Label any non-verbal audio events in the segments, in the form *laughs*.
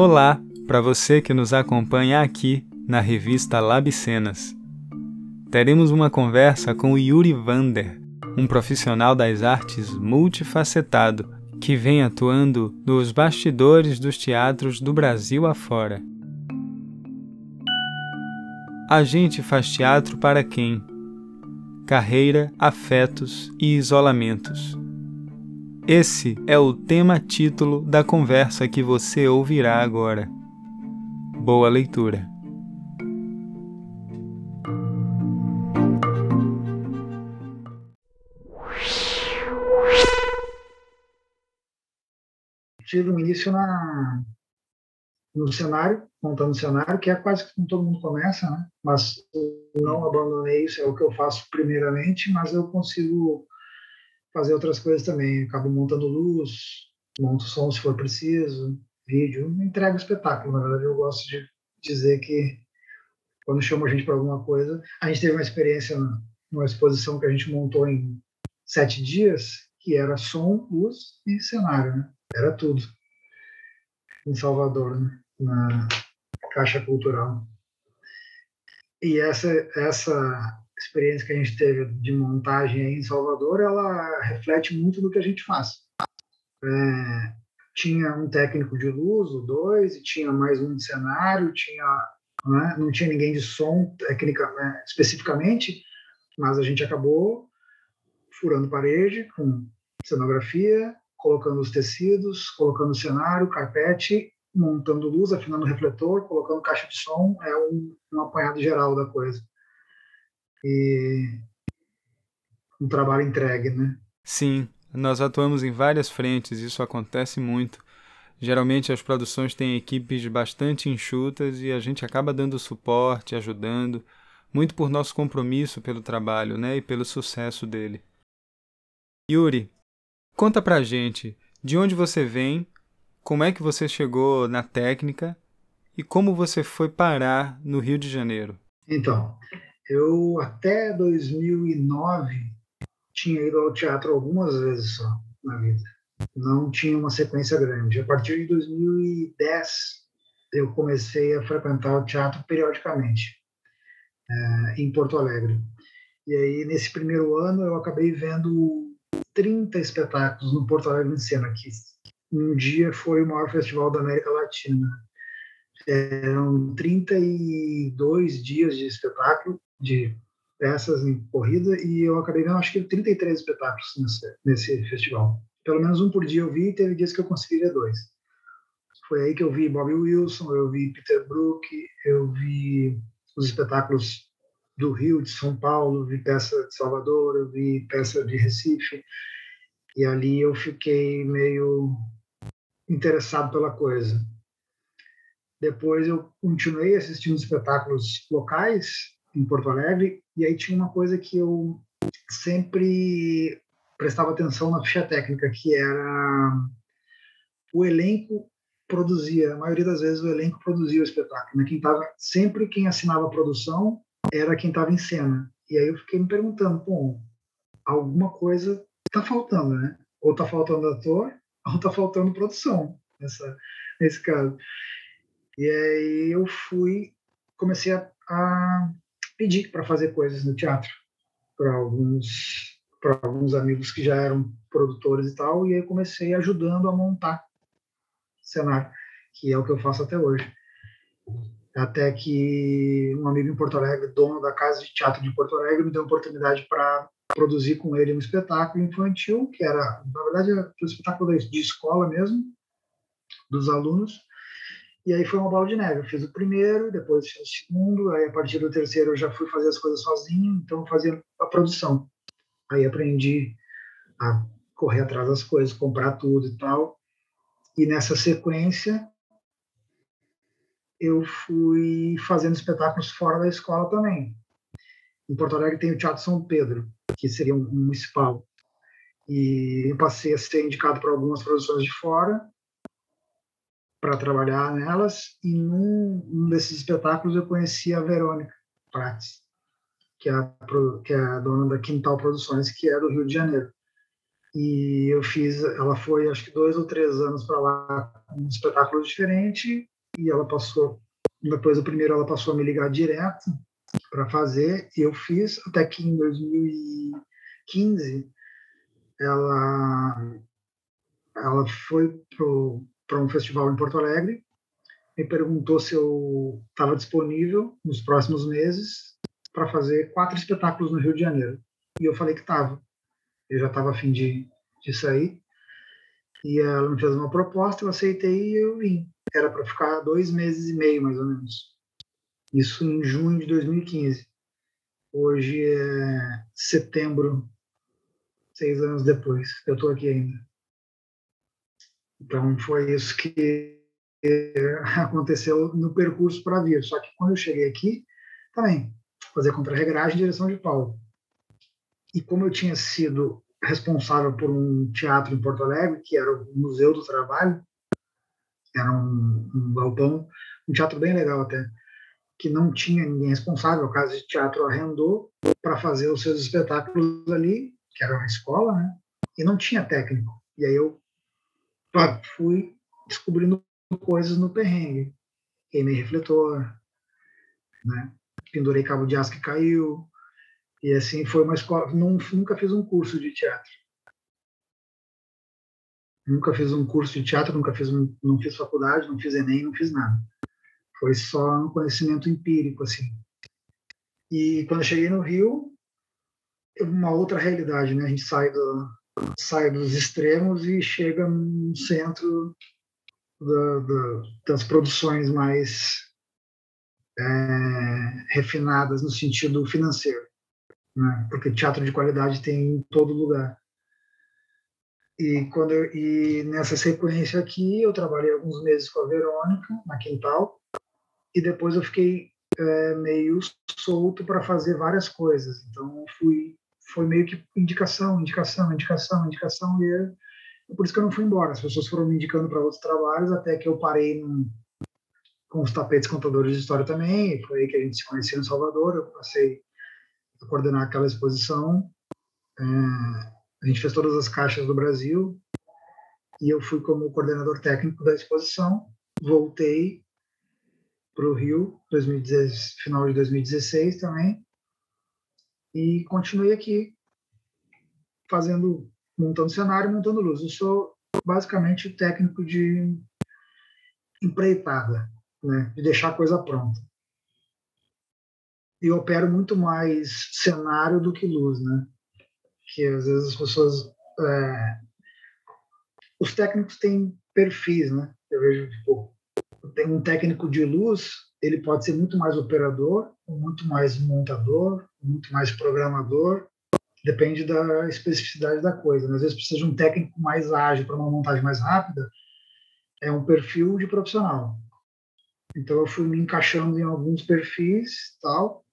Olá, para você que nos acompanha aqui na revista Labcenas. Teremos uma conversa com Yuri Vander, um profissional das artes multifacetado que vem atuando nos bastidores dos teatros do Brasil afora. A gente faz teatro para quem? Carreira, afetos e isolamentos. Esse é o tema título da conversa que você ouvirá agora. Boa leitura. tive um início na, no cenário, montando cenário, que é quase como todo mundo começa, né? Mas não abandonei isso, é o que eu faço primeiramente, mas eu consigo fazer outras coisas também. Acabo montando luz, monto som se for preciso, vídeo, entrego espetáculo. Na verdade, eu gosto de dizer que quando chama a gente para alguma coisa, a gente teve uma experiência numa exposição que a gente montou em sete dias, que era som, luz e cenário, né? Era tudo em Salvador, né? na Caixa Cultural. E essa essa experiência que a gente teve de montagem em Salvador, ela reflete muito do que a gente faz. É, tinha um técnico de luz, o dois, e tinha mais um de cenário, tinha, né, não tinha ninguém de som técnica, né, especificamente, mas a gente acabou furando parede com cenografia, colocando os tecidos, colocando cenário, carpete, montando luz, afinando refletor, colocando caixa de som, é um, um apanhado geral da coisa e um trabalho entregue, né? Sim, nós atuamos em várias frentes, isso acontece muito. Geralmente as produções têm equipes bastante enxutas e a gente acaba dando suporte, ajudando, muito por nosso compromisso pelo trabalho, né, e pelo sucesso dele. Yuri, conta pra gente de onde você vem, como é que você chegou na técnica e como você foi parar no Rio de Janeiro. Então, eu, até 2009, tinha ido ao teatro algumas vezes só na vida. Não tinha uma sequência grande. A partir de 2010, eu comecei a frequentar o teatro periodicamente, é, em Porto Alegre. E aí, nesse primeiro ano, eu acabei vendo 30 espetáculos no Porto Alegre em Cena, que um dia foi o maior festival da América Latina. Eram 32 dias de espetáculo de peças em corrida e eu acabei vendo acho que 33 espetáculos nesse, nesse festival. Pelo menos um por dia eu vi e teve dias que eu consegui ver dois. Foi aí que eu vi Bobby Wilson, eu vi Peter Brook, eu vi os espetáculos do Rio, de São Paulo, vi peça de Salvador, eu vi peça de Recife. E ali eu fiquei meio interessado pela coisa. Depois eu continuei assistindo espetáculos locais em Porto Alegre, e aí tinha uma coisa que eu sempre prestava atenção na ficha técnica, que era o elenco produzia, a maioria das vezes o elenco produzia o espetáculo, né? Quem tava, sempre quem assinava a produção era quem estava em cena. E aí eu fiquei me perguntando, bom, alguma coisa está faltando, né? Ou está faltando ator, *laughs* ou está faltando produção, nessa, nesse caso. E aí eu fui, comecei a, a pedi para fazer coisas no teatro para alguns para alguns amigos que já eram produtores e tal e aí comecei ajudando a montar cenário que é o que eu faço até hoje. Até que um amigo em Porto Alegre dono da casa de teatro de Porto Alegre me deu a oportunidade para produzir com ele um espetáculo infantil que era na verdade era um espetáculo de escola mesmo dos alunos e aí foi uma bola de neve. Eu fiz o primeiro, depois o segundo, aí a partir do terceiro eu já fui fazer as coisas sozinho, então fazia a produção. Aí aprendi a correr atrás das coisas, comprar tudo e tal. E nessa sequência eu fui fazendo espetáculos fora da escola também. Em Porto Alegre tem o Teatro São Pedro, que seria um municipal. E eu passei a ser indicado para algumas produções de fora para trabalhar nelas e num, desses espetáculos eu conheci a Verônica Prates, que é a, que é a dona da Quintal Produções, que é do Rio de Janeiro. E eu fiz, ela foi acho que dois ou três anos para lá um espetáculo diferente e ela passou, depois do primeiro ela passou a me ligar direto para fazer e eu fiz até que em 2015 ela ela foi para um festival em Porto Alegre me perguntou se eu estava disponível nos próximos meses para fazer quatro espetáculos no Rio de Janeiro. E eu falei que estava. Eu já estava a fim de, de sair. E ela me fez uma proposta, eu aceitei e eu vim. Era para ficar dois meses e meio, mais ou menos. Isso em junho de 2015. Hoje é setembro, seis anos depois. Eu estou aqui ainda. Então foi isso que aconteceu no percurso para vir. Só que quando eu cheguei aqui, também, fazer contra-regragem em direção de Paulo. E como eu tinha sido responsável por um teatro em Porto Alegre, que era o Museu do Trabalho, era um, um galpão, um teatro bem legal até, que não tinha ninguém responsável, o caso de teatro arrendou para fazer os seus espetáculos ali, que era uma escola, né? E não tinha técnico. E aí eu fui descobrindo coisas no perrengue. Queimei refletor, né? pendurei cabo de aço que caiu. E assim foi uma escola. Não, nunca fiz um curso de teatro. Nunca fiz um curso de teatro, nunca fiz não fiz faculdade, não fiz Enem, não fiz nada. Foi só um conhecimento empírico, assim. E quando eu cheguei no Rio, uma outra realidade, né? A gente sai, do, sai dos extremos e chega num centro da, da, das produções mais é, refinadas no sentido financeiro, né? porque teatro de qualidade tem em todo lugar. E, quando eu, e nessa sequência aqui, eu trabalhei alguns meses com a Verônica, na Quintal, e depois eu fiquei é, meio solto para fazer várias coisas. Então, fui, foi meio que indicação, indicação, indicação, indicação, e por isso que eu não fui embora. As pessoas foram me indicando para outros trabalhos, até que eu parei num, com os tapetes contadores de história também. Foi aí que a gente se conhecia em Salvador. Eu passei a coordenar aquela exposição. É, a gente fez todas as caixas do Brasil e eu fui como coordenador técnico da exposição. Voltei para o Rio, 2010, final de 2016 também, e continuei aqui fazendo montando cenário, montando luz. Eu sou basicamente técnico de empreitada, né? de deixar a coisa pronta. E opero muito mais cenário do que luz, né? Que às vezes as pessoas. É... Os técnicos têm perfis, né? Eu vejo, tipo, tem um técnico de luz, ele pode ser muito mais operador, muito mais montador, muito mais programador, depende da especificidade da coisa. Né? Às vezes precisa de um técnico mais ágil para uma montagem mais rápida, é um perfil de profissional. Então eu fui me encaixando em alguns perfis tal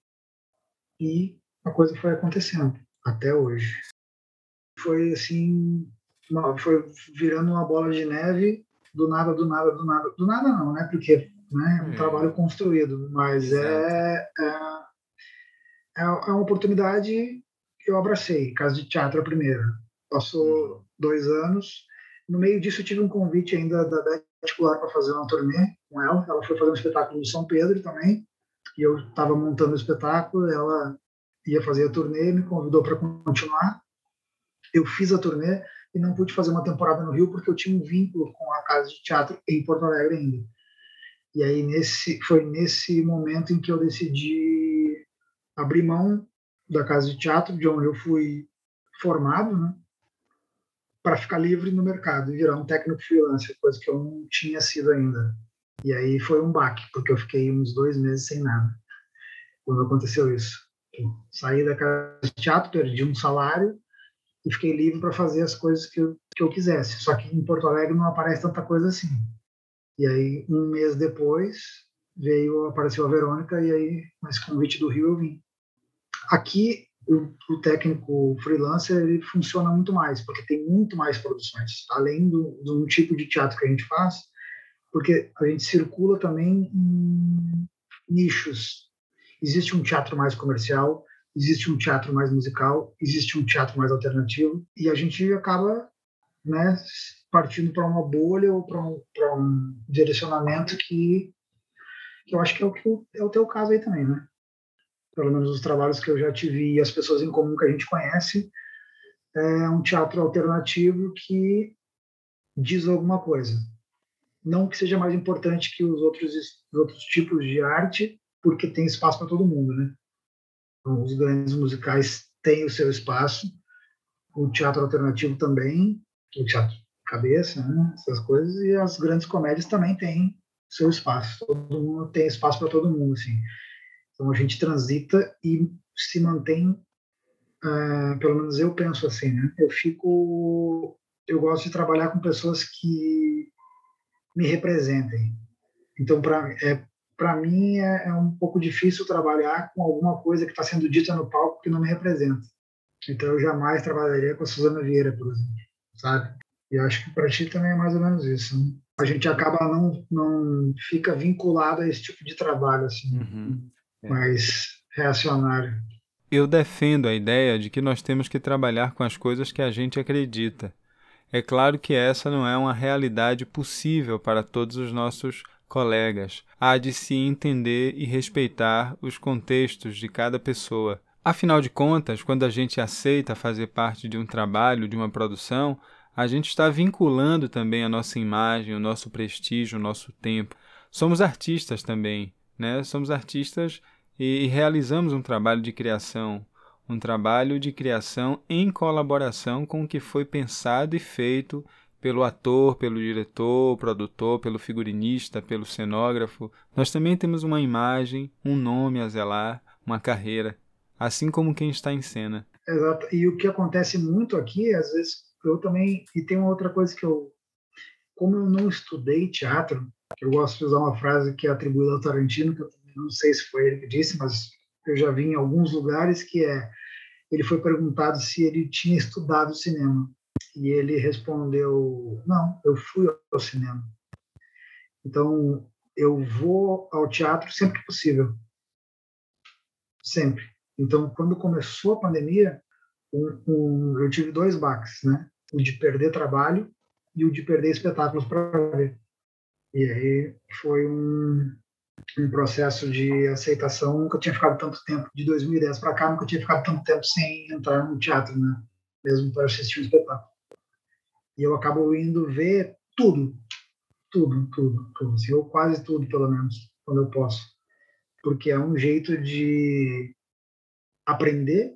e a coisa foi acontecendo até hoje. Foi assim, foi virando uma bola de neve do nada, do nada, do nada, do nada não, né? Porque né, é um hum. trabalho construído, mas é, é, é, é uma oportunidade eu abracei, Casa de Teatro a primeira. Passou uhum. dois anos. No meio disso, eu tive um convite ainda da Beth Particular para fazer uma turnê com ela. Ela foi fazer um espetáculo em São Pedro também. E eu estava montando o espetáculo. Ela ia fazer a turnê, me convidou para continuar. Eu fiz a turnê e não pude fazer uma temporada no Rio porque eu tinha um vínculo com a Casa de Teatro em Porto Alegre ainda. E aí nesse foi nesse momento em que eu decidi abrir mão da Casa de Teatro, de onde eu fui formado, né, para ficar livre no mercado e virar um técnico freelancer, coisa que eu não tinha sido ainda. E aí foi um baque, porque eu fiquei uns dois meses sem nada quando aconteceu isso. Saí da Casa de Teatro, perdi um salário e fiquei livre para fazer as coisas que eu, que eu quisesse. Só que em Porto Alegre não aparece tanta coisa assim. E aí, um mês depois, veio, apareceu a Verônica, e aí, esse convite do Rio, eu vim. Aqui, o, o, técnico freelancer ele funciona muito mais, porque tem muito mais produções, além do, do tipo de teatro que a gente faz, porque a gente circula também em nichos. Existe um teatro mais comercial, existe um teatro mais musical, existe um teatro mais alternativo, e a gente acaba né, partindo para uma bolha ou para um, um direcionamento que, que eu acho que é o, que é o teu caso aí também, né? Pelo menos os trabalhos que eu já tive e as pessoas em comum que a gente conhece, é um teatro alternativo que diz alguma coisa. Não que seja mais importante que os outros, os outros tipos de arte, porque tem espaço para todo mundo, né? Os grandes musicais têm o seu espaço, o teatro alternativo também, o teatro cabeça, né? essas coisas, e as grandes comédias também têm seu espaço. Todo mundo tem espaço para todo mundo, assim. Então a gente transita e se mantém, uh, pelo menos eu penso assim, né? Eu fico, eu gosto de trabalhar com pessoas que me representem. Então para é, para mim é, é, um pouco difícil trabalhar com alguma coisa que está sendo dita no palco que não me representa. Então eu jamais trabalharia com a Suzana Vieira, por exemplo, sabe? E acho que para ti também é mais ou menos isso. Né? A gente acaba não não fica vinculado a esse tipo de trabalho assim, uhum. é. mais reacionário. Eu defendo a ideia de que nós temos que trabalhar com as coisas que a gente acredita. É claro que essa não é uma realidade possível para todos os nossos colegas. Há de se entender e respeitar os contextos de cada pessoa. Afinal de contas, quando a gente aceita fazer parte de um trabalho, de uma produção, a gente está vinculando também a nossa imagem, o nosso prestígio, o nosso tempo. Somos artistas também, né? Somos artistas e, realizamos um trabalho de criação, um trabalho de criação em colaboração com o que foi pensado e feito pelo ator, pelo diretor, produtor, pelo figurinista, pelo cenógrafo. Nós também temos uma imagem, um nome a zelar, uma carreira, assim como quem está em cena. Exato. E o que acontece muito aqui, às vezes, eu também. E tem uma outra coisa que eu. Como eu não estudei teatro, eu gosto de usar uma frase que é atribuída ao Tarantino, que eu não sei se foi ele que disse, mas eu já vi em alguns lugares, que é. Ele foi perguntado se ele tinha estudado cinema. E ele respondeu: Não, eu fui ao cinema. Então, eu vou ao teatro sempre que possível. Sempre. Então, quando começou a pandemia, um, um, eu tive dois baques, né? O de perder trabalho e o de perder espetáculos para ver. E aí foi um, um processo de aceitação. Nunca tinha ficado tanto tempo, de 2010 para cá, nunca tinha ficado tanto tempo sem entrar no teatro, né? mesmo para assistir um espetáculo. E eu acabo indo ver tudo, tudo, tudo, tudo. Assim, ou quase tudo, pelo menos, quando eu posso. Porque é um jeito de aprender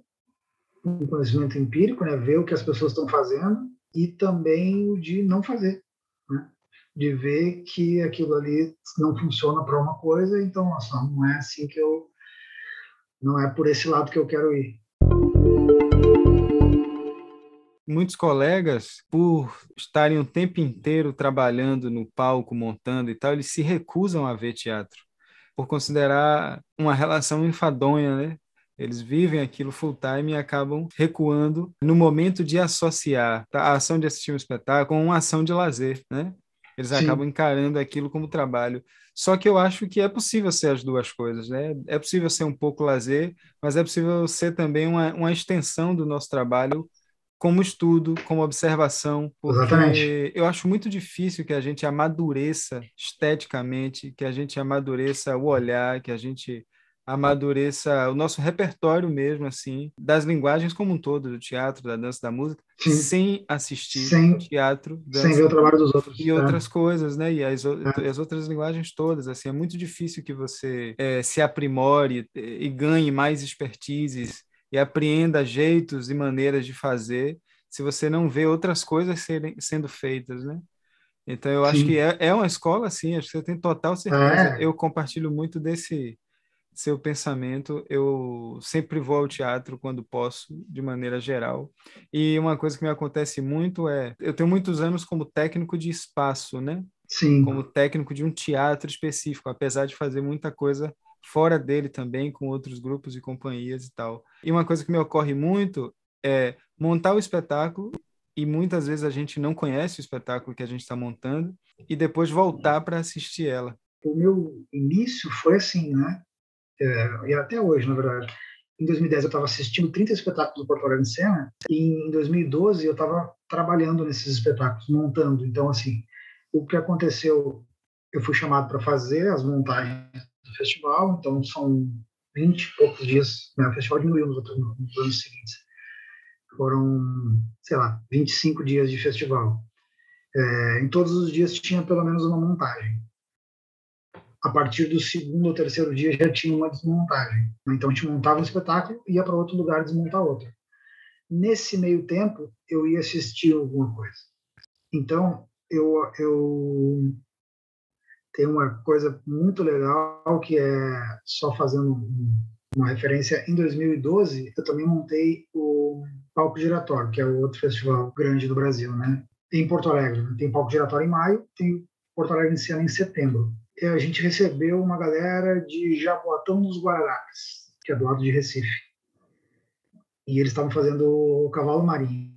um conhecimento empírico, né? ver o que as pessoas estão fazendo e também de não fazer, né? de ver que aquilo ali não funciona para uma coisa, então nossa, não é assim que eu não é por esse lado que eu quero ir. Muitos colegas, por estarem o tempo inteiro trabalhando no palco, montando e tal, eles se recusam a ver teatro, por considerar uma relação enfadonha, né? Eles vivem aquilo full time e acabam recuando no momento de associar a ação de assistir um espetáculo com uma ação de lazer, né? Eles Sim. acabam encarando aquilo como trabalho. Só que eu acho que é possível ser as duas coisas, né? É possível ser um pouco lazer, mas é possível ser também uma, uma extensão do nosso trabalho como estudo, como observação, porque Exatamente. eu acho muito difícil que a gente amadureça esteticamente, que a gente amadureça o olhar, que a gente amadureça o nosso repertório mesmo, assim, das linguagens como um todo, do teatro, da dança, da música, Sim. sem assistir sem, teatro, dança, sem ver o trabalho dos outros. E é. outras coisas, né? E as, é. as outras linguagens todas, assim, é muito difícil que você é, se aprimore e ganhe mais expertises e apreenda jeitos e maneiras de fazer se você não vê outras coisas serem, sendo feitas, né? Então, eu Sim. acho que é, é uma escola, sim, acho que você tem total certeza. É. Eu compartilho muito desse, seu pensamento. Eu sempre vou ao teatro quando posso, de maneira geral. E uma coisa que me acontece muito é, eu tenho muitos anos como técnico de espaço, né? Sim. Como técnico de um teatro específico, apesar de fazer muita coisa fora dele também, com outros grupos e companhias e tal. E uma coisa que me ocorre muito é montar o espetáculo e muitas vezes a gente não conhece o espetáculo que a gente está montando e depois voltar para assistir ela. O meu início foi assim, né? É, e até hoje, na verdade, em 2010 eu estava assistindo 30 espetáculos do Porto em Cena e em 2012 eu estava trabalhando nesses espetáculos, montando. Então, assim, o que aconteceu, eu fui chamado para fazer as montagens do festival, então são 20 e poucos dias, né? o festival diminuiu nos, outros, nos anos seguintes. Foram, sei lá, 25 dias de festival. É, em todos os dias tinha pelo menos uma montagem a partir do segundo ou terceiro dia já tinha uma desmontagem. Então a gente montava um espetáculo ia para outro lugar desmontar outro. Nesse meio tempo, eu ia assistir alguma coisa. Então, eu, eu tenho uma coisa muito legal que é só fazendo uma referência. Em 2012, eu também montei o Palco Giratório, que é o outro festival grande do Brasil, né? Em Porto Alegre. Tem Palco Giratório em maio, tem Porto Alegre em em setembro a gente recebeu uma galera de Jaboatão dos Guararapes, que é do lado de Recife. E eles estavam fazendo o Cavalo Marinho.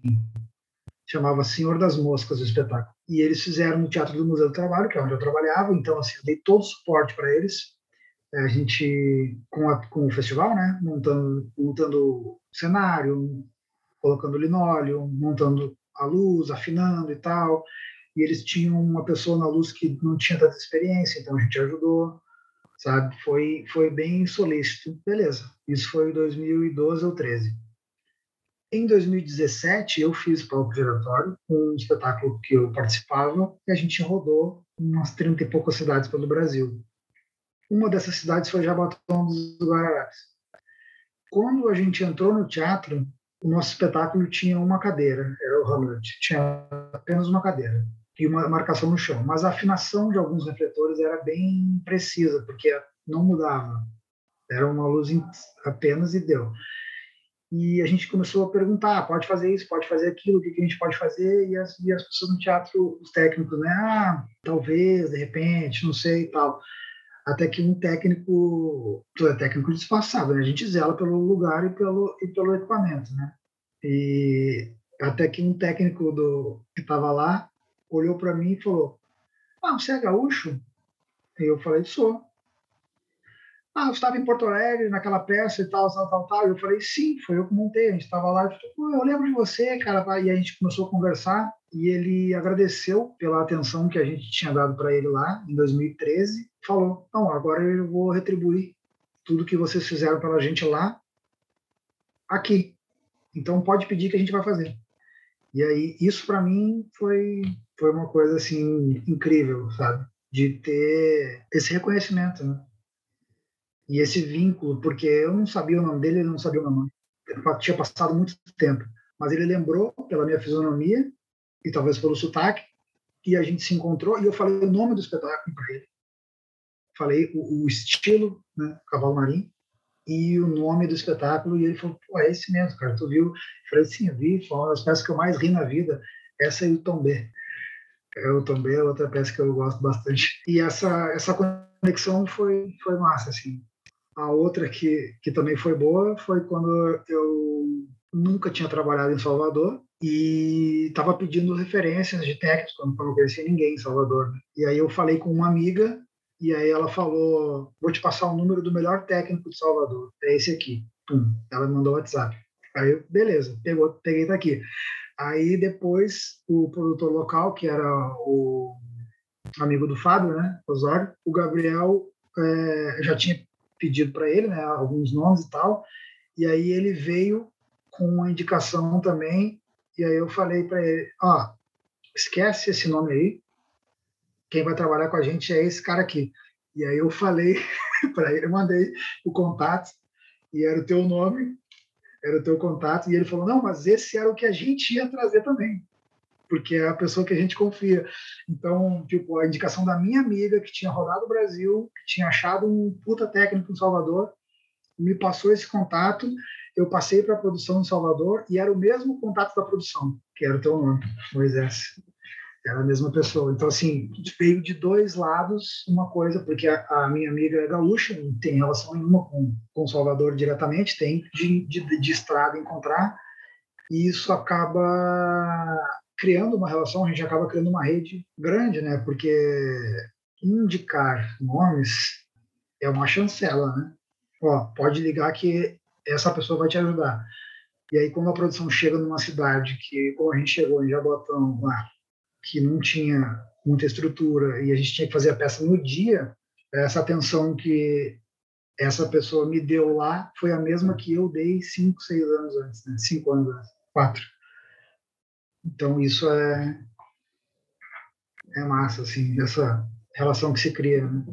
Chamava Senhor das Moscas o espetáculo. E eles fizeram no Teatro do Museu do Trabalho, que é onde eu trabalhava. Então, assim, eu dei todo o suporte para eles. É, a gente, com, a, com o festival, né, montando, montando cenário, colocando linóleo, montando a luz, afinando e tal e eles tinham uma pessoa na luz que não tinha tanta experiência, então a gente ajudou, sabe? Foi foi bem solícito, beleza. Isso foi em 2012 ou 13. Em 2017 eu fiz palco giratório, um espetáculo que eu participava e a gente rodou umas 30 e poucas cidades pelo Brasil. Uma dessas cidades foi Jaboatão dos Guararapes. Quando a gente entrou no teatro, o nosso espetáculo tinha uma cadeira, era o Hamlet, tinha apenas uma cadeira e uma marcação no chão. Mas a afinação de alguns refletores era bem precisa, porque não mudava. Era uma luz apenas e deu. E a gente começou a perguntar, ah, pode fazer isso, pode fazer aquilo, o que, a gente pode fazer? E as, e as pessoas no teatro, os técnicos, né? Ah, talvez, de repente, não sei e tal. Até que um técnico, tu é técnico disfarçado, né? A gente zela pelo lugar e pelo, e pelo equipamento, né? E até que um técnico do, que estava lá olhou para mim e falou: Ah, você é gaúcho? E eu falei: Sou. Ah, você estava em Porto Alegre naquela peça e tal, tal, tal, tal. Eu falei: Sim, foi eu que montei. A gente estava lá. Eu, eu lembro de você, cara. E a gente começou a conversar e ele agradeceu pela atenção que a gente tinha dado para ele lá em 2013. Falou: Não, agora eu vou retribuir tudo que vocês fizeram pela gente lá aqui. Então pode pedir que a gente vai fazer. E aí isso para mim foi foi uma coisa assim incrível, sabe? De ter esse reconhecimento, né? E esse vínculo, porque eu não sabia o nome dele, ele não sabia o meu nome. Tinha passado muito tempo, mas ele lembrou pela minha fisionomia e talvez pelo sotaque e a gente se encontrou e eu falei o nome do espetáculo para ele. Falei o, o estilo, né, Cavalo Marinho, e o nome do espetáculo e ele falou, pô, é esse mesmo, cara, tu viu? Eu falei, sim, eu vi, foi uma das peças que eu mais ri na vida, essa e o Tom B. Eu também é outra peça que eu gosto bastante. E essa essa conexão foi foi massa assim. A outra que que também foi boa foi quando eu nunca tinha trabalhado em Salvador e estava pedindo referências de técnicos quando eu não conhecia ninguém em Salvador. Né? E aí eu falei com uma amiga e aí ela falou: "Vou te passar o número do melhor técnico de Salvador. É esse aqui." Pum. Ela mandou o WhatsApp. Aí eu, beleza, pegou, peguei daqui. Aí depois o produtor local, que era o amigo do Fábio, né, Osório, o Gabriel é, já tinha pedido para ele, né, alguns nomes e tal, e aí ele veio com uma indicação também, e aí eu falei para ele, ó, esquece esse nome aí, quem vai trabalhar com a gente é esse cara aqui. E aí eu falei *laughs* para ele, mandei o contato, e era o teu nome, era o teu contato, e ele falou, não, mas esse era o que a gente ia trazer também, porque é a pessoa que a gente confia. Então, tipo, a indicação da minha amiga, que tinha rodado o Brasil, que tinha achado um puta técnico em Salvador, me passou esse contato, eu passei para a produção em Salvador, e era o mesmo contato da produção, que era o teu nome, Moisés era a mesma pessoa. Então, assim, veio de dois lados uma coisa, porque a, a minha amiga é gaúcha, não tem relação nenhuma com, com Salvador diretamente, tem de, de, de estrada encontrar, e isso acaba criando uma relação, a gente acaba criando uma rede grande, né? Porque indicar nomes é uma chancela, né? Ó, pode ligar que essa pessoa vai te ajudar. E aí, quando a produção chega numa cidade que, como a gente chegou em Jabotão, lá, que não tinha muita estrutura e a gente tinha que fazer a peça no dia, essa atenção que essa pessoa me deu lá foi a mesma que eu dei cinco, seis anos antes, né? cinco anos antes, quatro. Então isso é é massa, assim, essa relação que se cria. Né?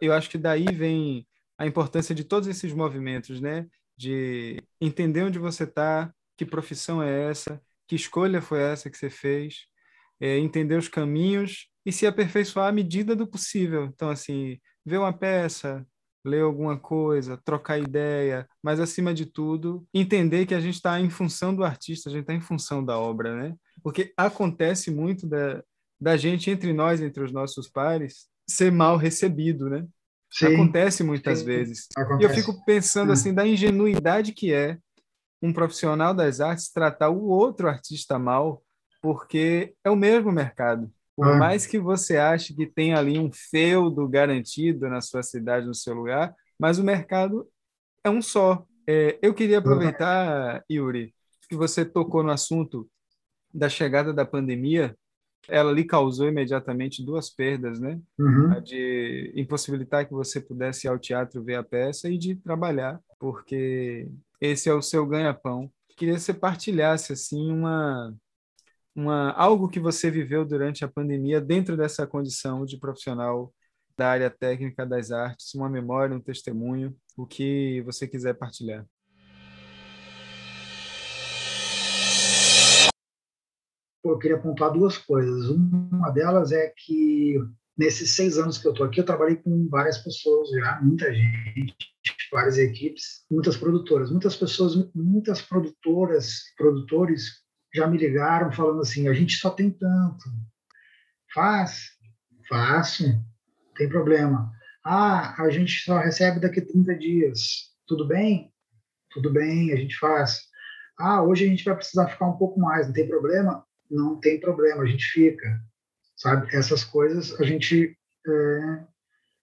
Eu acho que daí vem a importância de todos esses movimentos, né? De entender onde você está, que profissão é essa, que escolha foi essa que você fez, é, entender os caminhos e se aperfeiçoar à medida do possível. Então, assim, ver uma peça, ler alguma coisa, trocar ideia, mas acima de tudo, entender que a gente está em função do artista, a gente está em função da obra, né? Porque acontece muito da, da gente entre nós, entre os nossos pares, ser mal recebido, né? Sim, acontece muitas sim, vezes. Acontece. E eu fico pensando assim da ingenuidade que é um profissional das artes tratar o outro artista mal, porque é o mesmo mercado. Por ah. mais que você ache que tem ali um feudo garantido na sua cidade, no seu lugar, mas o mercado é um só. É, eu queria aproveitar, Yuri, que você tocou no assunto da chegada da pandemia. Ela lhe causou imediatamente duas perdas, né? Uhum. A de impossibilitar que você pudesse ir ao teatro ver a peça e de trabalhar, porque esse é o seu ganha-pão. Queria que você partilhasse assim uma uma, algo que você viveu durante a pandemia dentro dessa condição de profissional da área técnica das artes, uma memória, um testemunho, o que você quiser partilhar. eu queria pontuar duas coisas. Uma delas é que nesses seis anos que eu estou aqui, eu trabalhei com várias pessoas já, muita gente, várias equipes, muitas produtoras, muitas pessoas, muitas produtoras, produtores já me ligaram falando assim: a gente só tem tanto. Faz? Faço. Tem problema. Ah, a gente só recebe daqui a 30 dias. Tudo bem? Tudo bem, a gente faz. Ah, hoje a gente vai precisar ficar um pouco mais. Não tem problema? Não tem problema, a gente fica. Sabe? Essas coisas a gente é,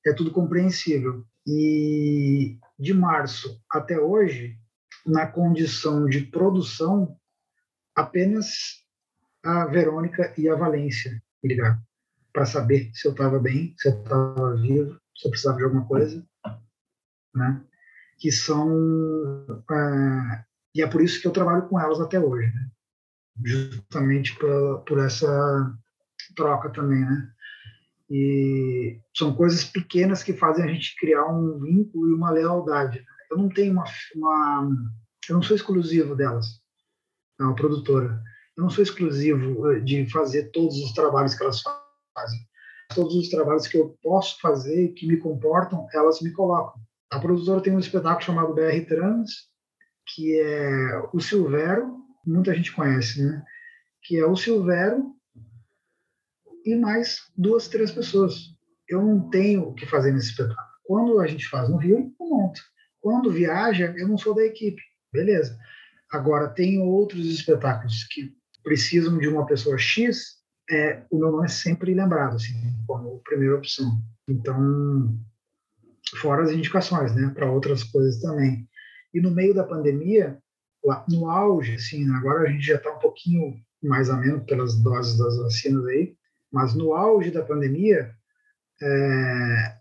é tudo compreensível. E de março até hoje, na condição de produção, apenas a Verônica e a Valência me ligaram para saber se eu estava bem, se eu estava vivo, se eu precisava de alguma coisa, né? Que são é, e é por isso que eu trabalho com elas até hoje, né? Justamente por, por essa troca também, né? E são coisas pequenas que fazem a gente criar um vínculo e uma lealdade. Né? Eu não tenho uma, uma eu não sou exclusivo delas é uma produtora. Eu não sou exclusivo eh, de fazer todos os trabalhos que elas fazem. Todos os trabalhos que eu posso fazer, que me comportam, elas me colocam. A produtora tem um espetáculo chamado BR Trans, que é o Silvero, muita gente conhece, né? Que é o Silvero e mais duas, três pessoas. Eu não tenho o que fazer nesse espetáculo. Quando a gente faz no Rio, eu monto. Quando viaja, eu não sou da equipe. Beleza. Agora, tem outros espetáculos que precisam de uma pessoa X, é, o meu nome é sempre lembrado, assim, como primeira opção. Então, fora as indicações, né, para outras coisas também. E no meio da pandemia, no auge, assim, agora a gente já está um pouquinho mais ameno pelas doses das vacinas aí, mas no auge da pandemia, é,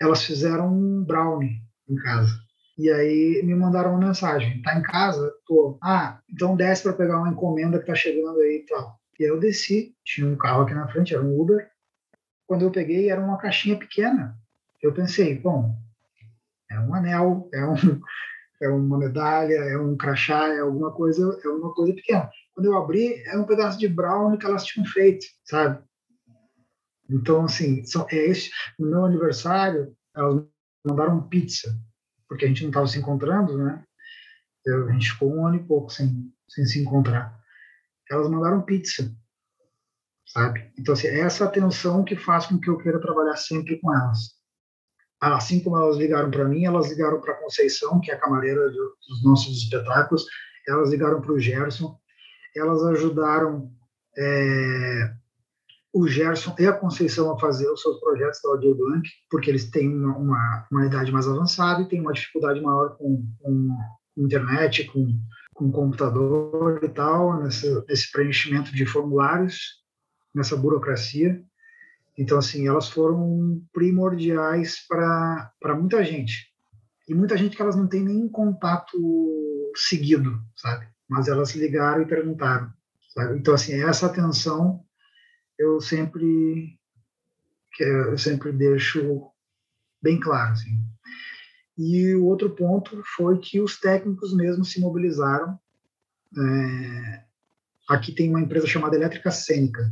elas fizeram um brownie em casa. E aí me mandaram uma mensagem: tá em casa? Tô. Ah, então desce para pegar uma encomenda que tá chegando aí e tal. E aí eu desci, tinha um carro aqui na frente, era um Uber. Quando eu peguei, era uma caixinha pequena. Eu pensei, bom, é um anel, é, um, é uma medalha, é um crachá, é alguma coisa, é uma coisa pequena. Quando eu abri, era um pedaço de brownie que elas tinham feito, sabe? Então, assim, é esse, no meu aniversário, elas mandaram pizza porque a gente não estava se encontrando, né? Eu, a gente ficou um ano e pouco sem, sem se encontrar. Elas mandaram pizza, sabe? Então, assim, é essa atenção que faz com que eu queira trabalhar sempre com elas. Assim como elas ligaram para mim, elas ligaram para Conceição, que é a camareira dos nossos espetáculos, elas ligaram para o Gerson, elas ajudaram é, o Gerson e a Conceição a fazer os seus projetos da Audio Blank, porque eles têm uma, uma, uma, idade mais avançada e têm uma dificuldade maior com, com, internet, com, com computador e tal, nessa, nesse preenchimento de formulários, nessa burocracia. Então, assim, elas foram primordiais para muita gente. E muita gente que elas não têm nem contato seguido, sabe? Mas elas ligaram e perguntaram. Sabe? Então, assim, essa atenção eu sempre eu sempre deixo bem claro, assim. E o outro ponto foi que os técnicos mesmo se mobilizaram. É, aqui tem uma empresa chamada Elétrica Cênica.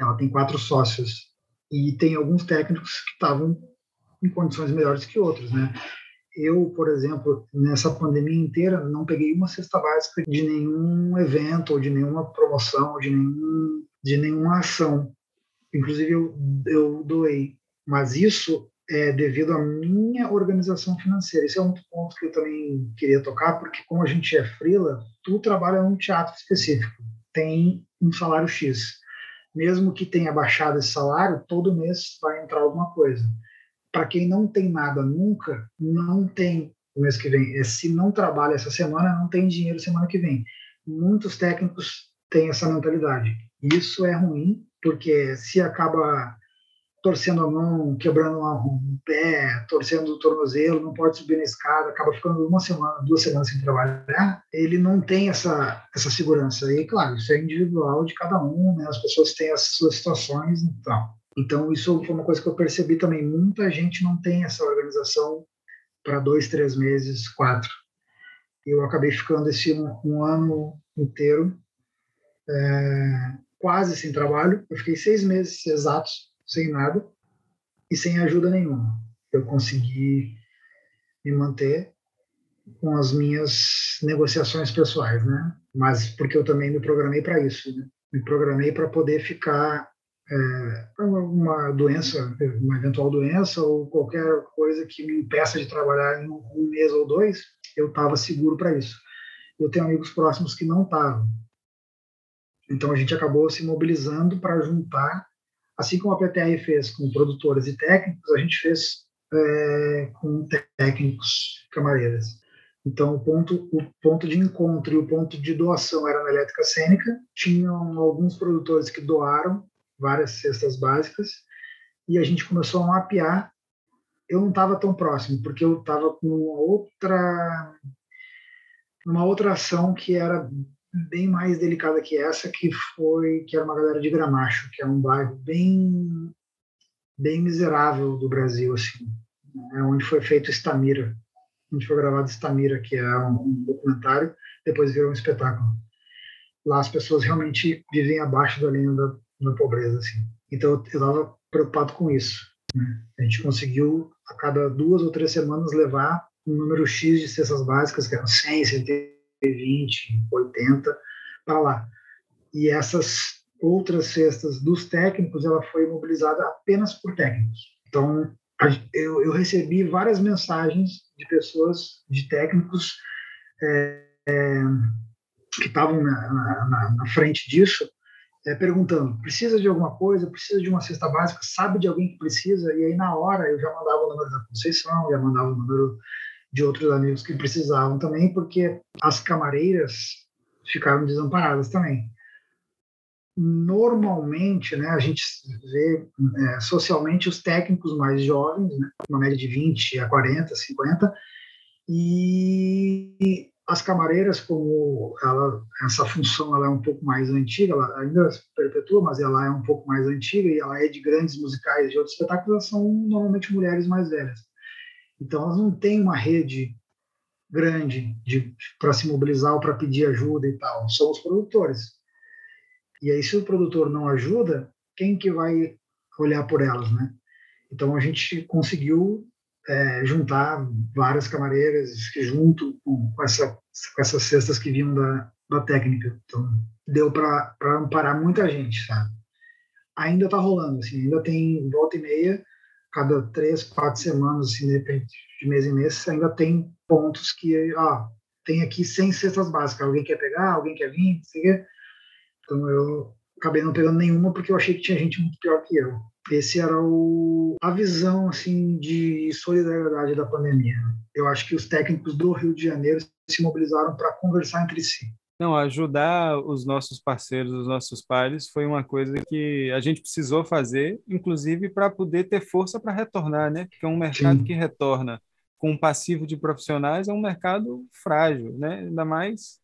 Ela tem quatro sócios e tem alguns técnicos que estavam em condições melhores que outros, né? Eu, por exemplo, nessa pandemia inteira, não peguei uma cesta básica de nenhum evento, ou de nenhuma promoção, ou de, nenhum, de nenhuma ação. Inclusive, eu, eu doei. Mas isso é devido à minha organização financeira. Esse é um ponto que eu também queria tocar, porque como a gente é frila, tu trabalha num teatro específico, tem um salário X. Mesmo que tenha baixado esse salário, todo mês vai entrar alguma coisa. Para quem não tem nada nunca, não tem o mês que vem. É, se não trabalha essa semana, não tem dinheiro semana que vem. Muitos técnicos têm essa mentalidade. Isso é ruim, porque se acaba torcendo a mão, quebrando um pé, torcendo o tornozelo, não pode subir na escada, acaba ficando uma semana, duas semanas sem trabalhar, ele não tem essa, essa segurança. E, claro, isso é individual de cada um, né? as pessoas têm as suas situações e tal. Então, isso foi uma coisa que eu percebi também. Muita gente não tem essa organização para dois, três meses, quatro. Eu acabei ficando esse um, um ano inteiro é, quase sem trabalho. Eu fiquei seis meses exatos sem nada e sem ajuda nenhuma. Eu consegui me manter com as minhas negociações pessoais, né? Mas porque eu também me programei para isso, né? Me programei para poder ficar é, uma doença, uma eventual doença ou qualquer coisa que me impeça de trabalhar em um mês ou dois, eu estava seguro para isso. Eu tenho amigos próximos que não estavam. Então a gente acabou se mobilizando para juntar Assim como a PTR fez com produtores e técnicos, a gente fez é, com técnicos camareiras. Então, o ponto, o ponto de encontro e o ponto de doação era na elétrica cênica. Tinham alguns produtores que doaram várias cestas básicas e a gente começou a mapear. Eu não estava tão próximo, porque eu estava com outra, uma outra ação que era bem mais delicada que essa, que foi que era uma galera de Gramacho, que é um bairro bem bem miserável do Brasil, assim, é onde foi feito Estamira, onde foi gravado Estamira, que é um, um documentário, depois virou um espetáculo. Lá as pessoas realmente vivem abaixo da linha da, da pobreza, assim. Então eu estava preocupado com isso. Né? A gente conseguiu a cada duas ou três semanas levar um número X de cestas básicas, que eram 100, 100 20, 80 para lá. E essas outras cestas dos técnicos, ela foi mobilizada apenas por técnicos. Então, eu, eu recebi várias mensagens de pessoas, de técnicos é, é, que estavam na, na, na, frente disso, é, perguntando: precisa de alguma coisa? Precisa de uma cesta básica? Sabe de alguém que precisa? E aí, na hora, eu já mandava o número da Conceição, já mandava o número de outros amigos que precisavam também, porque as camareiras ficaram desamparadas também. Normalmente, né, a gente vê é, socialmente os técnicos mais jovens, né, uma média de 20 a 40, 50, e as camareiras, como ela, essa função ela é um pouco mais antiga, ela ainda se perpetua, mas ela é um pouco mais antiga e ela é de grandes musicais e outros espetáculos, elas são normalmente mulheres mais velhas. Então, elas não têm uma rede grande para se mobilizar ou para pedir ajuda e tal. São os produtores. E aí, se o produtor não ajuda, quem que vai olhar por elas, né? Então, a gente conseguiu é, juntar várias camareiras junto com, com, essa, com essas cestas que vinham da, da técnica. Então, deu para amparar muita gente, sabe? Ainda está rolando, assim, ainda tem volta e meia cada três, quatro semanas, assim, de repente, de mês em mês, ainda tem pontos que, ah, tem aqui 100 cestas básicas, alguém quer pegar, alguém quer vir, não sei Então eu acabei não pegando nenhuma porque eu achei que tinha gente muito pior que eu. esse era o, a visão assim de solidariedade da pandemia. Eu acho que os técnicos do Rio de Janeiro se mobilizaram para conversar entre si. Não, ajudar os nossos parceiros, os nossos pares, foi uma coisa que a gente precisou fazer, inclusive para poder ter força para retornar, né? Porque é um mercado Sim. que retorna com um passivo de profissionais é um mercado frágil, né? Ainda mais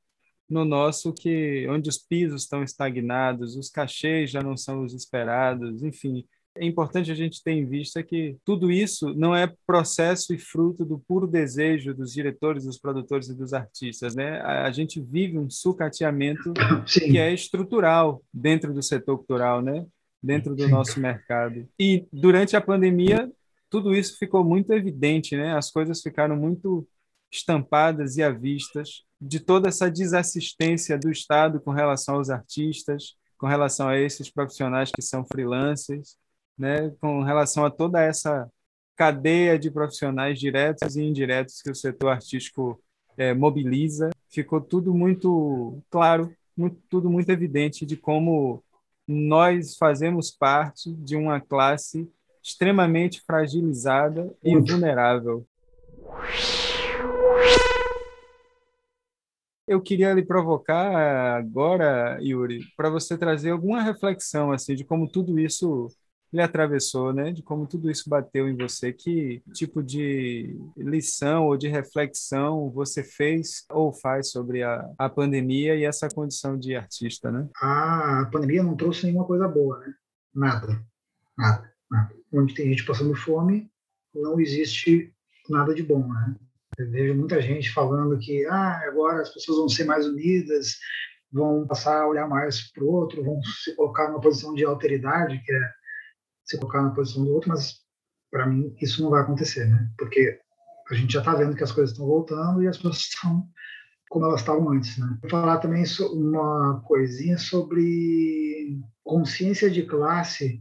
no nosso que onde os pisos estão estagnados, os cachês já não são os esperados, enfim, é importante a gente ter em vista que tudo isso não é processo e fruto do puro desejo dos diretores, dos produtores e dos artistas, né? A gente vive um sucateamento *coughs* Sim. que é estrutural dentro do setor cultural, né? Dentro do Sim. nosso mercado. E durante a pandemia, tudo isso ficou muito evidente, né? As coisas ficaram muito estampadas e à vistas de toda essa desassistência do Estado com relação aos artistas, com relação a esses profissionais que são freelancers, né, com relação a toda essa cadeia de profissionais diretos e indiretos que o setor artístico é, mobiliza. Ficou tudo muito claro, muito, tudo muito evidente de como nós fazemos parte de uma classe extremamente fragilizada e vulnerável. Eu queria lhe provocar agora, Yuri, para você trazer alguma reflexão assim de como tudo isso lhe atravessou, né? De como tudo isso bateu em você. Que tipo de lição ou de reflexão você fez ou faz sobre a, a pandemia e essa condição de artista, né? A pandemia não trouxe nenhuma coisa boa, né? Nada. Nada. nada. Onde tem gente passando fome, não existe nada de bom, né? Eu vejo muita gente falando que ah, agora as pessoas vão ser mais unidas, vão passar a olhar mais para o outro, vão se colocar numa posição de alteridade, que é se colocar na posição do outro, mas para mim isso não vai acontecer, né? Porque a gente já está vendo que as coisas estão voltando e as coisas *laughs* estão como elas estavam antes, né? Vou falar também uma coisinha sobre consciência de classe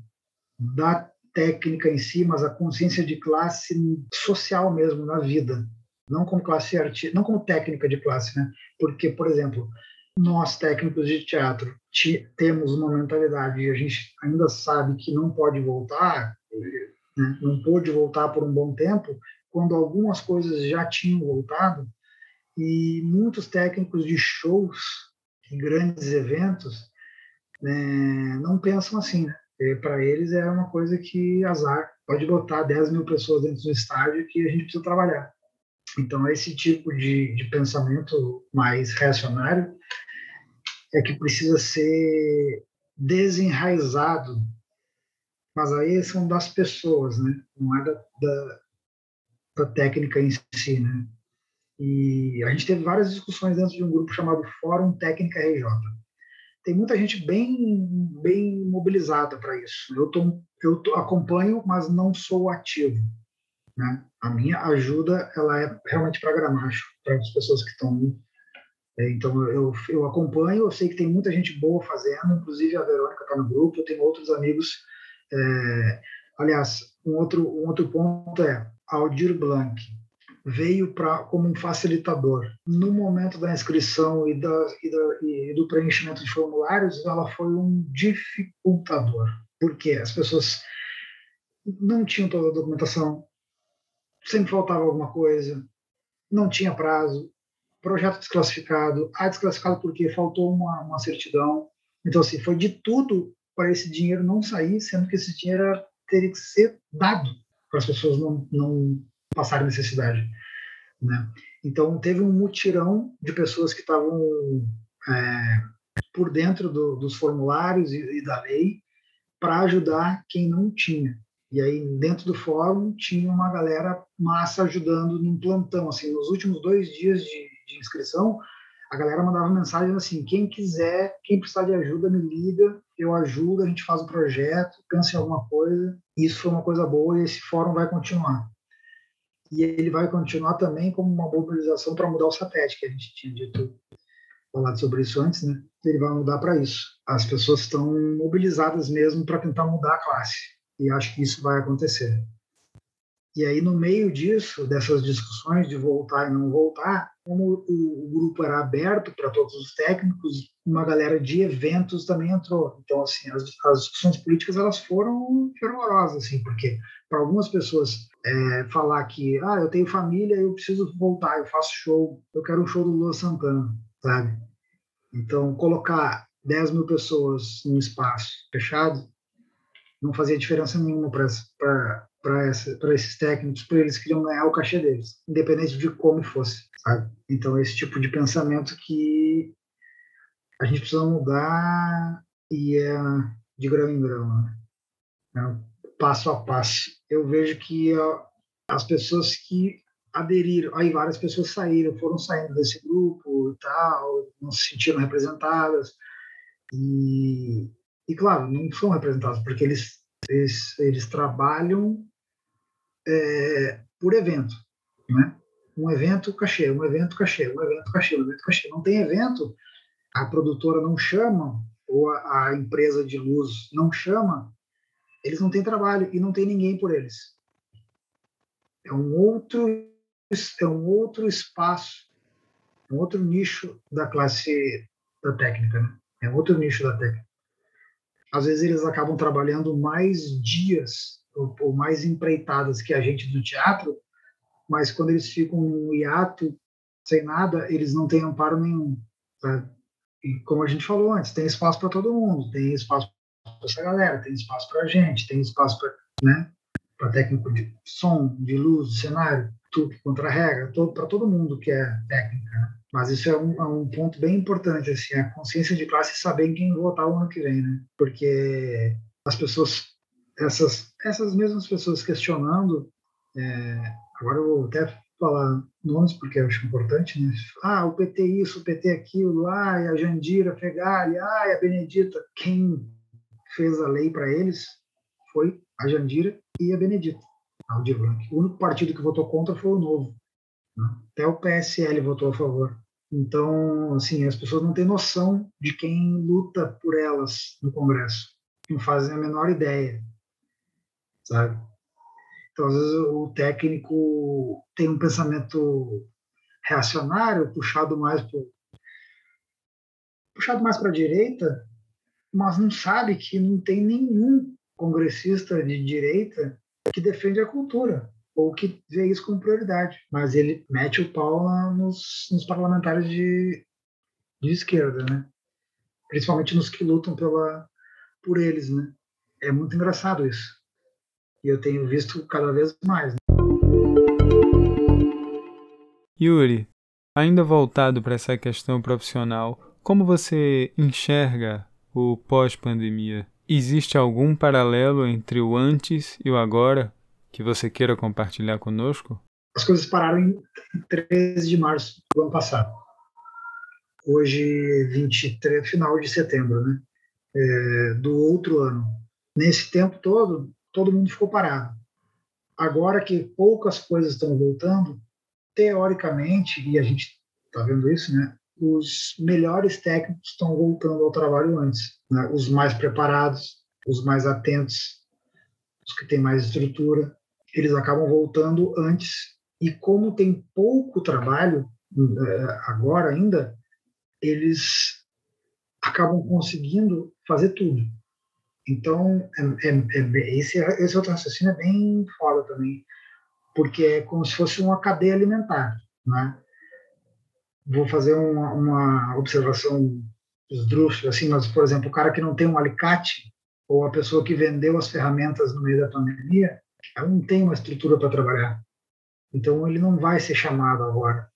da técnica em si, mas a consciência de classe social mesmo na vida, não como classe artística, não como técnica de classe, né? Porque, por exemplo, nós técnicos de teatro temos uma mentalidade e a gente ainda sabe que não pode voltar, né? não pôde voltar por um bom tempo, quando algumas coisas já tinham voltado e muitos técnicos de shows, de grandes eventos, né, não pensam assim. Né? Para eles é uma coisa que azar, pode botar 10 mil pessoas dentro do estádio que a gente precisa trabalhar. Então, esse tipo de, de pensamento mais reacionário é que precisa ser desenraizado, mas aí são das pessoas, né? Não é da, da, da técnica em si, né? E a gente teve várias discussões dentro de um grupo chamado Fórum Técnica RJ. Tem muita gente bem bem mobilizada para isso. Eu tô, eu tô, acompanho, mas não sou ativo. Né? A minha ajuda ela é realmente para gramacho, para as pessoas que estão então, eu, eu acompanho, eu sei que tem muita gente boa fazendo, inclusive a Verônica está no grupo, eu tenho outros amigos. É, aliás, um outro, um outro ponto é Aldir Blanc veio pra, como um facilitador. No momento da inscrição e, da, e, da, e do preenchimento de formulários, ela foi um dificultador, porque as pessoas não tinham toda a documentação, sempre faltava alguma coisa, não tinha prazo, projeto desclassificado, ah, desclassificado porque faltou uma, uma certidão. Então, assim, foi de tudo para esse dinheiro não sair, sendo que esse dinheiro teria que ser dado para as pessoas não, não passarem necessidade. Né? Então, teve um mutirão de pessoas que estavam é, por dentro do, dos formulários e, e da lei para ajudar quem não tinha. E aí, dentro do fórum, tinha uma galera massa ajudando num plantão. Assim, nos últimos dois dias de, de inscrição, a galera mandava mensagem assim: quem quiser, quem precisar de ajuda, me liga, eu ajudo, a gente faz o projeto, pensa em alguma coisa. Isso foi uma coisa boa e esse fórum vai continuar. E ele vai continuar também como uma mobilização para mudar o satélite, que a gente tinha dito, falado sobre isso antes, né? Ele vai mudar para isso. As pessoas estão mobilizadas mesmo para tentar mudar a classe. E acho que isso vai acontecer. E aí, no meio disso, dessas discussões de voltar e não voltar, como o, o grupo era aberto para todos os técnicos, uma galera de eventos também entrou. Então, assim, as, as discussões políticas elas foram fervorosas, assim, porque para algumas pessoas é, falar que, ah, eu tenho família, eu preciso voltar, eu faço show, eu quero um show do Lua Santana, sabe? Então, colocar 10 mil pessoas num espaço fechado não fazia diferença nenhuma para esses técnicos, porque eles queriam ganhar o cachê deles, independente de como fosse, sabe? Então, esse tipo de pensamento que a gente precisa mudar e é de grão em grão, né? É passo a passo. Eu vejo que as pessoas que aderiram, aí várias pessoas saíram, foram saindo desse grupo e tal, não se sentiram representadas e, e claro, não são representadas porque eles eles, eles trabalham é, por evento, né? Um evento cachê, um evento cachê, um evento cachê, um evento cachê. Não tem evento, a produtora não chama ou a, a empresa de luz não chama, eles não têm trabalho e não tem ninguém por eles. É um outro é um outro espaço, um outro nicho da classe da técnica, né? É outro nicho da técnica. Às vezes eles acabam trabalhando mais dias ou, ou mais empreitadas que a gente do teatro, mas quando eles ficam no hiato, sem nada, eles não têm amparo nenhum. Tá? E como a gente falou antes, tem espaço para todo mundo, tem espaço para essa galera, tem espaço para a gente, tem espaço para né, técnico de som, de luz, de cenário, tudo contra a regra, para todo mundo que é técnica. Né? Mas isso é um, é um, ponto bem importante, assim, a consciência de classe saber em quem votar o ano que vem, né? Porque as pessoas, essas, essas mesmas pessoas questionando, é, agora eu vou até falar nomes porque eu acho importante, né? Ah, o PT isso, o PT aquilo, ah, a Jandira Fegali, ah, a Benedita. Quem fez a lei para eles foi a Jandira e a Benedita, Aldir Blanc. O único partido que votou contra foi o Novo. Até o PSL votou a favor. Então, assim, as pessoas não têm noção de quem luta por elas no Congresso. Não fazem a menor ideia, sabe? Então, às vezes, o técnico tem um pensamento reacionário, puxado mais puxado mais para a direita, mas não sabe que não tem nenhum congressista de direita que defende a cultura ou que vê isso como prioridade. Mas ele mete o pau nos, nos parlamentares de, de esquerda, né? Principalmente nos que lutam pela, por eles, né? É muito engraçado isso. E eu tenho visto cada vez mais. Né? Yuri, ainda voltado para essa questão profissional, como você enxerga o pós-pandemia? Existe algum paralelo entre o antes e o agora que você queira compartilhar conosco? As coisas pararam em 13 de março do ano passado. Hoje, 23, final de setembro, né? É, do outro ano. Nesse tempo todo, todo mundo ficou parado. Agora que poucas coisas estão voltando, teoricamente, e a gente está vendo isso, né? Os melhores técnicos estão voltando ao trabalho antes, né? os mais preparados, os mais atentos, os que têm mais estrutura eles acabam voltando antes. E como tem pouco trabalho eh, agora ainda, eles acabam conseguindo fazer tudo. Então, é, é, é, esse, esse outro raciocínio é bem foda também, porque é como se fosse uma cadeia alimentar. Né? Vou fazer uma, uma observação esdrúxula, assim, mas, por exemplo, o cara que não tem um alicate, ou a pessoa que vendeu as ferramentas no meio da pandemia, ela não tem uma estrutura para trabalhar. Então ele não vai ser chamado agora.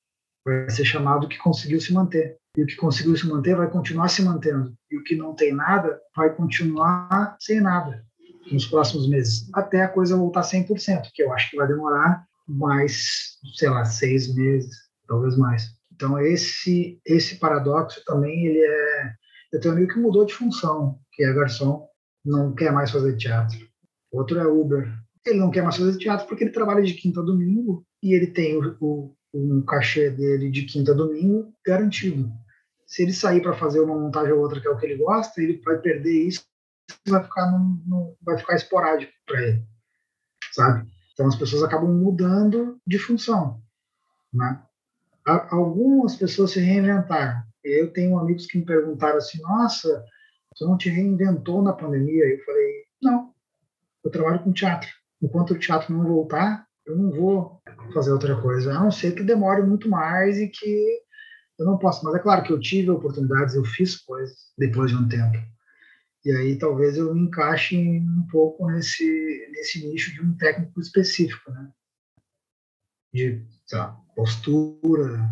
Vai ser chamado o que conseguiu se manter. E o que conseguiu se manter vai continuar se mantendo. E o que não tem nada vai continuar sem nada nos próximos meses, até a coisa voltar 100%, que eu acho que vai demorar mais, sei lá, seis meses, talvez mais. Então esse esse paradoxo também ele é, eu tenho um amigo que mudou de função, que é garçom, não quer mais fazer teatro. Outro é Uber, ele não quer mais fazer teatro porque ele trabalha de quinta a domingo e ele tem o, o, cachê dele de quinta a domingo garantido. Se ele sair para fazer uma montagem ou outra que é o que ele gosta, ele vai perder isso, vai ficar no, no vai ficar esporádico para ele, sabe? Então as pessoas acabam mudando de função, né? algumas pessoas se reinventaram. Eu tenho amigos que me perguntaram assim: Nossa, você não te reinventou na pandemia? Eu falei: Não, eu trabalho com teatro. Enquanto o teatro não voltar, eu não vou fazer outra coisa, a não ser que demore muito mais e que eu não posso. Mas é claro que eu tive oportunidades, eu fiz coisas depois de um tempo. E aí talvez eu me encaixe um pouco nesse, nesse nicho de um técnico específico, né? De postura,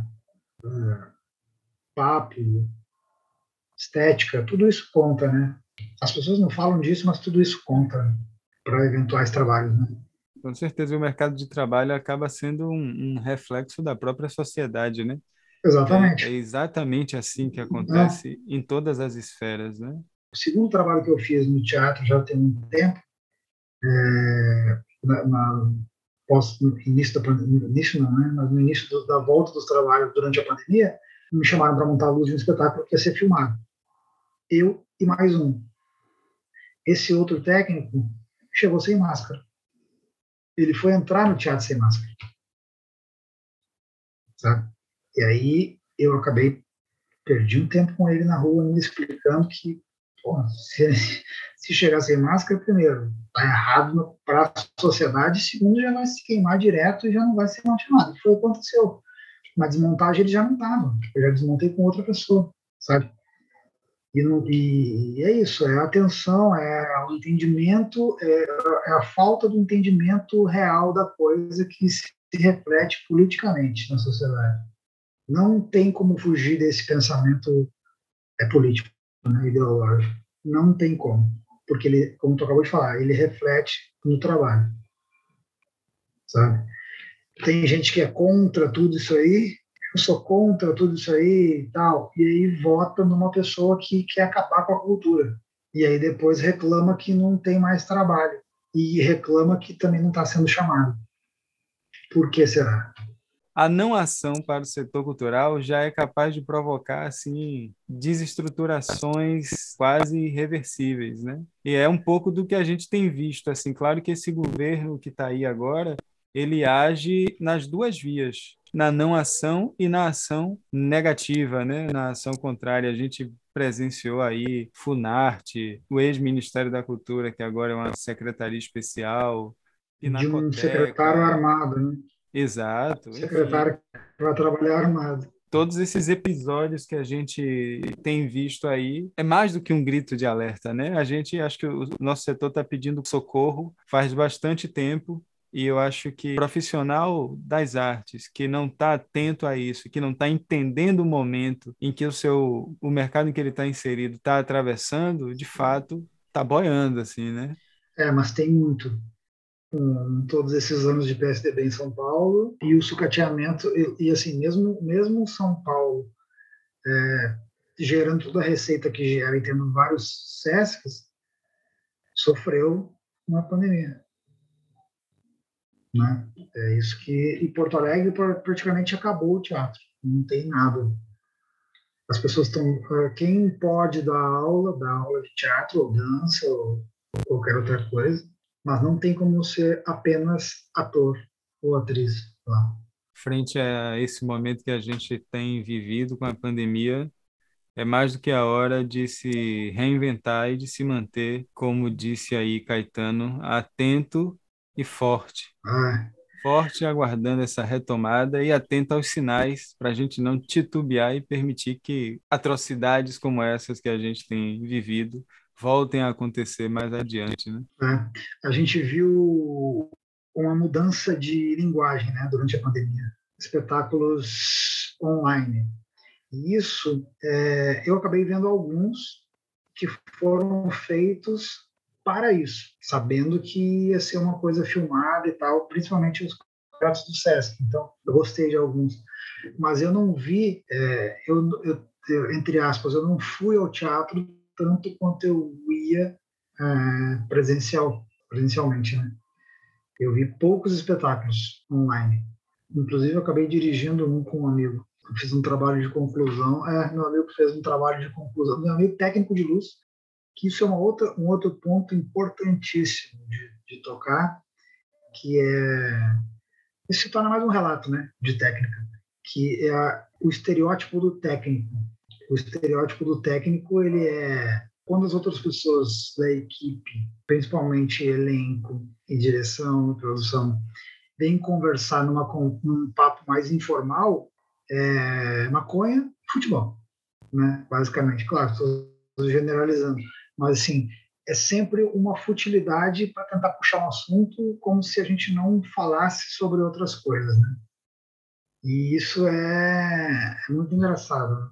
uh, papo, estética, tudo isso conta, né? As pessoas não falam disso, mas tudo isso conta para eventuais trabalhos, né? Com certeza, o mercado de trabalho acaba sendo um, um reflexo da própria sociedade, né? Exatamente. É, é exatamente assim que acontece é. em todas as esferas, né? O segundo trabalho que eu fiz no teatro já tem muito tempo, é, na, na pós, no início da pandemia, início não, né? Mas no início do, da volta dos trabalhos durante a pandemia, me chamaram para montar a luz de um espetáculo que ia ser filmado. Eu e mais um. Esse outro técnico chegou sem máscara. Ele foi entrar no teatro sem máscara. Sabe? E aí eu acabei, perdi um tempo com ele na rua, me explicando que, pô, se, *laughs* se chegar sem máscara, primeiro, tá errado para a sociedade, segundo, já vai se queimar direto e já não vai ser continuado. Foi o que aconteceu. Na desmontagem ele já não estava. Eu já desmontei com outra pessoa, sabe? E, e, é isso, é a atenção, é o entendimento, é, é, a falta do entendimento real da coisa que se reflete politicamente na sociedade. Não tem como fugir desse pensamento é, político, né, ideológico. Não tem como. Porque ele, como tu acabou de falar, ele reflete no trabalho. Sabe? Tem gente que é contra tudo isso aí, eu sou contra tudo isso aí e tal, e aí vota numa pessoa que quer acabar com a cultura. E aí depois reclama que não tem mais trabalho. E reclama que também não está sendo chamado. Por que será? A não ação para o setor cultural já é capaz de provocar assim desestruturações quase irreversíveis, né? E é um pouco do que a gente tem visto, assim, claro que esse governo que está aí agora, ele age nas duas vias na não ação e na ação negativa, né? na ação contrária. A gente presenciou aí Funarte, o ex-Ministério da Cultura, que agora é uma secretaria especial. De um secretário armado, né? Exato. Secretário que vai trabalhar armado. Todos esses episódios que a gente tem visto aí é mais do que um grito de alerta, né? A gente acho que o nosso setor está pedindo socorro faz bastante tempo e eu acho que profissional das artes que não está atento a isso, que não está entendendo o momento em que o seu o mercado em que ele está inserido está atravessando, de fato está boiando assim, né? É, mas tem muito. Com todos esses anos de PSDB em São Paulo e o sucateamento e, e assim mesmo mesmo São Paulo é, gerando toda a receita que gera e tendo vários SESCs, sofreu uma pandemia. Né? É isso que em Porto Alegre praticamente acabou o teatro, não tem nada. As pessoas estão, ah, quem pode dar aula, dá aula de teatro ou dança ou qualquer outra coisa, mas não tem como ser apenas ator ou atriz lá. Frente a esse momento que a gente tem vivido com a pandemia, é mais do que a hora de se reinventar e de se manter, como disse aí Caetano, atento e forte. Ah. Forte aguardando essa retomada e atento aos sinais para a gente não titubear e permitir que atrocidades como essas que a gente tem vivido voltem a acontecer mais adiante. Né? É. A gente viu uma mudança de linguagem né, durante a pandemia. Espetáculos online. E isso, é, eu acabei vendo alguns que foram feitos para isso, sabendo que ia ser uma coisa filmada e tal, principalmente os pratos do Sesc. Então, eu gostei de alguns. Mas eu não vi, é, eu, eu, eu, entre aspas, eu não fui ao teatro tanto quanto eu ia é, presencial, presencialmente, né? Eu vi poucos espetáculos online. Inclusive, eu acabei dirigindo um com um amigo. Eu fiz um trabalho de conclusão. É, meu amigo fez um trabalho de conclusão. Meu amigo técnico de luz que isso é uma outra, um outro ponto importantíssimo de, de tocar, que é isso se torna mais um relato, né, de técnica. que é a, o estereótipo do técnico. O estereótipo do técnico ele é quando as outras pessoas da equipe, principalmente elenco e direção produção, vêm conversar numa, num papo mais informal, é maconha futebol, né? basicamente. Claro, estou generalizando, mas assim, é sempre uma futilidade para tentar puxar um assunto como se a gente não falasse sobre outras coisas, né? E isso é, é muito engraçado. Né?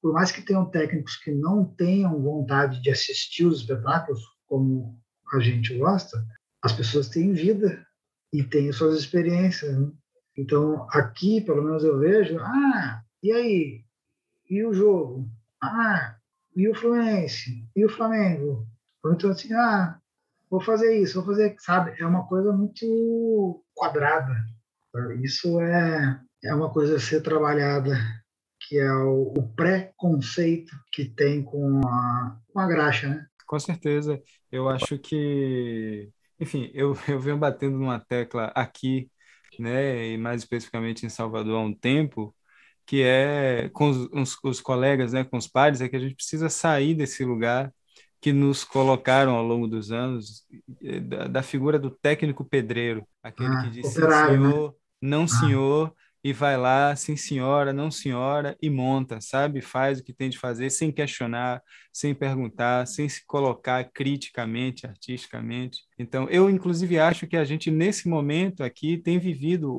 Por mais que tenham técnicos que não tenham vontade de assistir os espetáculos como a gente gosta, as pessoas têm vida e têm suas experiências. Né? Então, aqui, pelo menos eu vejo, ah, e aí? E o jogo? Ah, e o Fluminense? E o Flamengo? Então, assim, ah, vou fazer isso, vou fazer, sabe? É uma coisa muito quadrada. Isso é, é uma coisa a ser trabalhada, que é o, o preconceito que tem com a, com a graxa, né? Com certeza. Eu acho que, enfim, eu, *laughs* eu venho batendo numa tecla aqui, né, e mais especificamente em Salvador há um tempo, que é com os, os, os colegas, né, com os pares, é que a gente precisa sair desse lugar que nos colocaram ao longo dos anos eh, da, da figura do técnico pedreiro, aquele ah, que diz sim, né? senhor, não ah. senhor, e vai lá, sim senhora, não senhora, e monta, sabe? Faz o que tem de fazer sem questionar, sem perguntar, sem se colocar criticamente, artisticamente. Então, eu inclusive acho que a gente nesse momento aqui tem vivido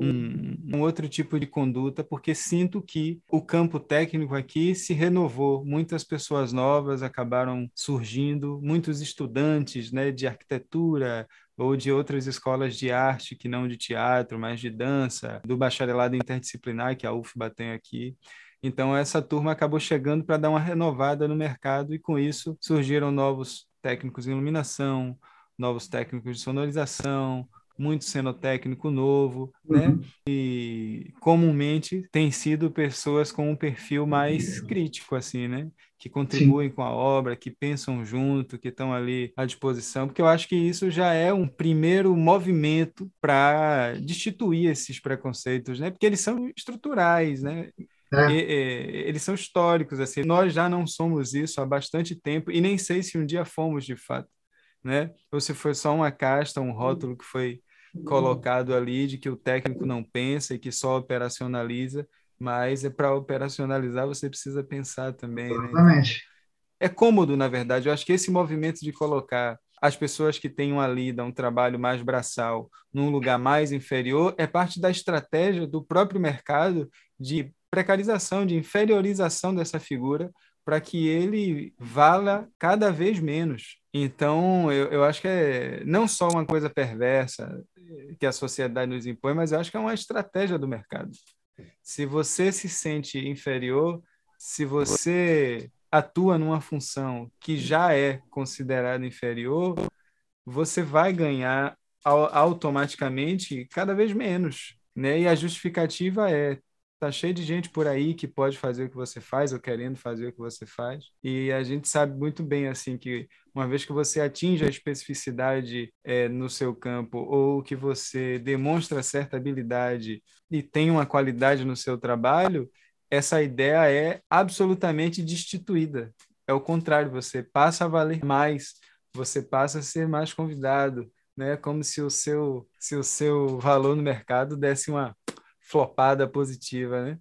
um, um outro tipo de conduta, porque sinto que o campo técnico aqui se renovou, muitas pessoas novas acabaram surgindo, muitos estudantes, né, de arquitetura, ou de outras escolas de arte que não de teatro, mas de dança, do bacharelado interdisciplinar que a UFBA tem aqui. Então, essa turma acabou chegando para dar uma renovada no mercado e, com isso, surgiram novos técnicos em iluminação, novos técnicos de sonorização, muito cenotécnico novo, né? uhum. E comumente tem sido pessoas com um perfil mais crítico, assim, né? Que contribuem Sim. com a obra, que pensam junto, que estão ali à disposição, porque eu acho que isso já é um primeiro movimento para destituir esses preconceitos, né? Porque eles são estruturais, né? É. E, e, eles são históricos, assim. Nós já não somos isso há bastante tempo e nem sei se um dia fomos de fato, né? Ou se foi só uma casta, um rótulo que foi colocado ali de que o técnico não pensa e que só operacionaliza, mas é para operacionalizar você precisa pensar também. Né? É cômodo, na verdade. Eu acho que esse movimento de colocar as pessoas que têm uma lida, um trabalho mais braçal, num lugar mais inferior, é parte da estratégia do próprio mercado de precarização, de inferiorização dessa figura, para que ele vala cada vez menos. Então, eu, eu acho que é não só uma coisa perversa que a sociedade nos impõe, mas eu acho que é uma estratégia do mercado. Se você se sente inferior, se você atua numa função que já é considerada inferior, você vai ganhar automaticamente cada vez menos. Né? E a justificativa é Tá cheio de gente por aí que pode fazer o que você faz ou querendo fazer o que você faz. E a gente sabe muito bem assim que uma vez que você atinge a especificidade é, no seu campo ou que você demonstra certa habilidade e tem uma qualidade no seu trabalho, essa ideia é absolutamente destituída. É o contrário, você passa a valer mais, você passa a ser mais convidado, né? Como se o seu se o seu valor no mercado desse uma flopada positiva, né?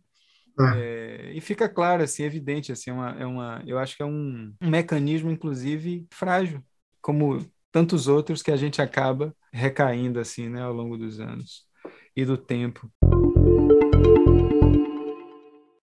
É. é, e fica claro, assim, evidente, assim, uma, é uma, eu acho que é um, um mecanismo, inclusive, frágil, como tantos outros que a gente acaba recaindo, assim, né, ao longo dos anos e do tempo.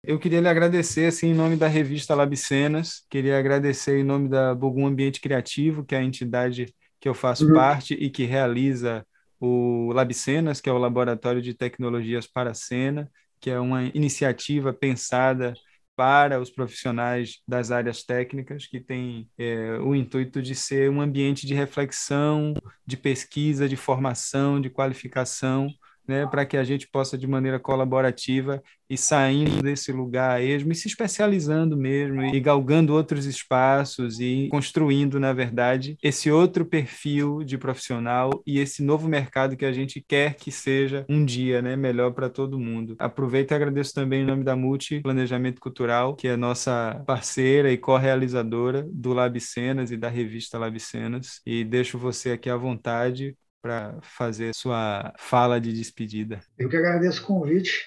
Eu queria lhe agradecer, assim, em nome da revista Labicenas, queria agradecer em nome da Bogum Ambiente Criativo, que é a entidade que eu faço uhum. parte e que realiza o Labcenas, que é o Laboratório de Tecnologias para a Cena, que é uma iniciativa pensada para os profissionais das áreas técnicas, que tem é, o intuito de ser um ambiente de reflexão, de pesquisa, de formação, de qualificação né, para que a gente possa, de maneira colaborativa, ir saindo desse lugar esmo e se especializando mesmo, e galgando outros espaços e construindo, na verdade, esse outro perfil de profissional e esse novo mercado que a gente quer que seja um dia né, melhor para todo mundo. Aproveito e agradeço também em nome da Multi Planejamento Cultural, que é nossa parceira e co-realizadora do Labcenas e da revista Labcenas, e deixo você aqui à vontade para fazer sua fala de despedida. Eu que agradeço o convite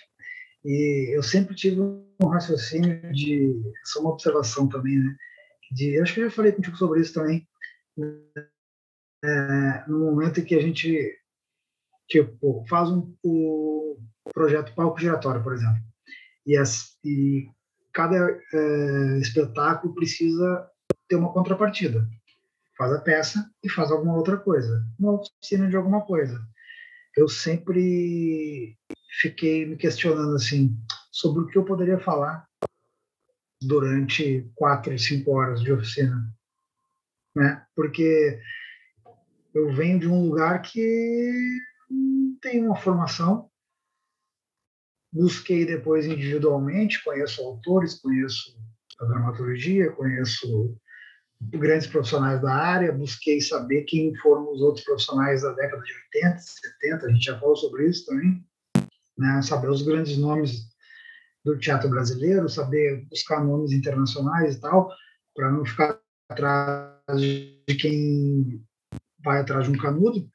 e eu sempre tive um raciocínio de, só uma observação também, né? De, acho que eu já falei contigo sobre isso também. É, no momento em que a gente tipo faz um o projeto palco giratório, por exemplo, e, as, e cada é, espetáculo precisa ter uma contrapartida faz a peça e faz alguma outra coisa, uma oficina de alguma coisa. Eu sempre fiquei me questionando assim sobre o que eu poderia falar durante quatro, cinco horas de oficina, né? Porque eu venho de um lugar que tem uma formação, busquei depois individualmente, conheço autores, conheço a dramaturgia, conheço grandes profissionais da área, busquei saber quem foram os outros profissionais da década de 80, 70, a gente já falou sobre isso também, né? saber os grandes nomes do teatro brasileiro, saber buscar nomes internacionais e tal, para não ficar atrás de quem vai atrás de um canudo,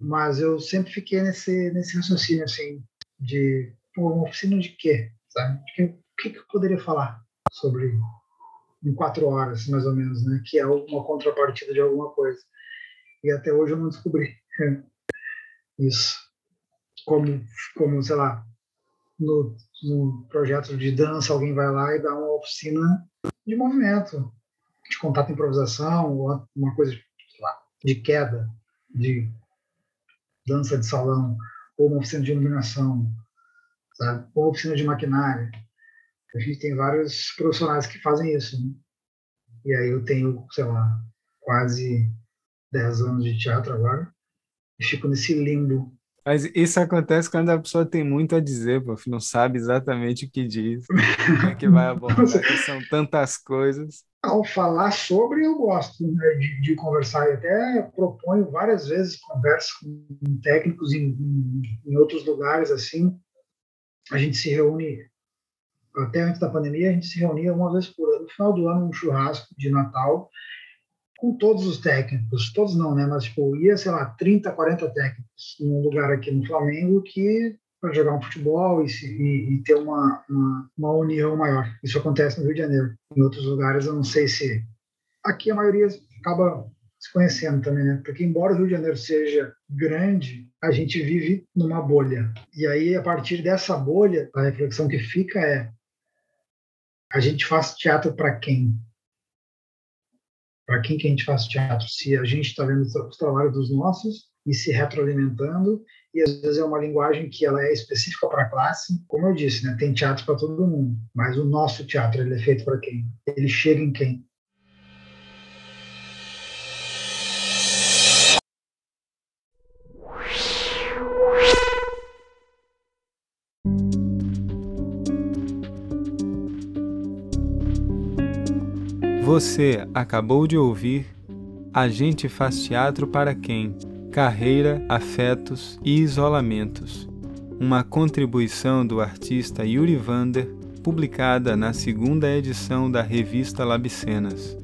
mas eu sempre fiquei nesse, nesse raciocínio, assim, de, pô, uma oficina de quê, sabe? O que, que, eu poderia falar sobre em quatro horas, mais ou menos, né? Que é uma contrapartida de alguma coisa. E até hoje eu não descobri *laughs* isso. Como, como sei lá, no, no projeto de dança, alguém vai lá e dá uma oficina de movimento, de contato improvisação, ou uma coisa lá, de queda, de dança de salão, ou uma oficina de iluminação, sabe? ou uma oficina de maquinária a gente tem vários profissionais que fazem isso. Né? E aí eu tenho, sei lá, quase 10 anos de teatro agora e fico nesse limbo. Mas isso acontece quando a pessoa tem muito a dizer, pô, não sabe exatamente o que diz, como é que vai *laughs* abordar, que são tantas coisas. Ao falar sobre, eu gosto né, de, de, conversar e até proponho várias vezes conversas com técnicos em, em, em outros lugares, assim. A gente se reúne até antes da pandemia, a gente se reunia uma vez por ano, no final do ano, um churrasco de Natal, com todos os técnicos, todos não, né? Mas, tipo, ia, sei lá, 30, 40 técnicos num lugar aqui no Flamengo que para jogar um futebol e, se, e, e ter uma, uma, uma, união maior. Isso acontece no Rio de Janeiro. Em outros lugares, eu não sei se. Aqui a maioria acaba se conhecendo também, né? Porque, embora o Rio de Janeiro seja grande, a gente vive numa bolha. E aí, a partir dessa bolha, a reflexão que fica é: a gente faz teatro para quem? Para quem que a gente faz teatro? Se a gente está vendo os trabalhos dos nossos e se retroalimentando, e às vezes é uma linguagem que ela é específica para a classe, como eu disse, né? Tem teatro para todo mundo, mas o nosso teatro ele é feito para quem? Ele chega em quem? Você acabou de ouvir A gente faz teatro para quem? Carreira, afetos e isolamentos. Uma contribuição do artista Yuri Vander, publicada na segunda edição da revista Labicenas.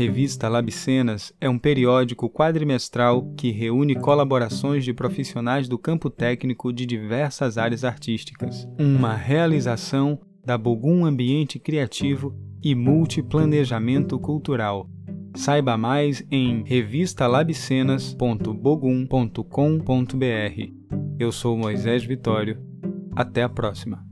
Revista Labicenas é um periódico quadrimestral que reúne colaborações de profissionais do campo técnico de diversas áreas artísticas. Uma realização da Bogum Ambiente Criativo e Multiplanejamento Cultural. Saiba mais em revistalabicenas.bogum.com.br. Eu sou Moisés Vitório. Até a próxima.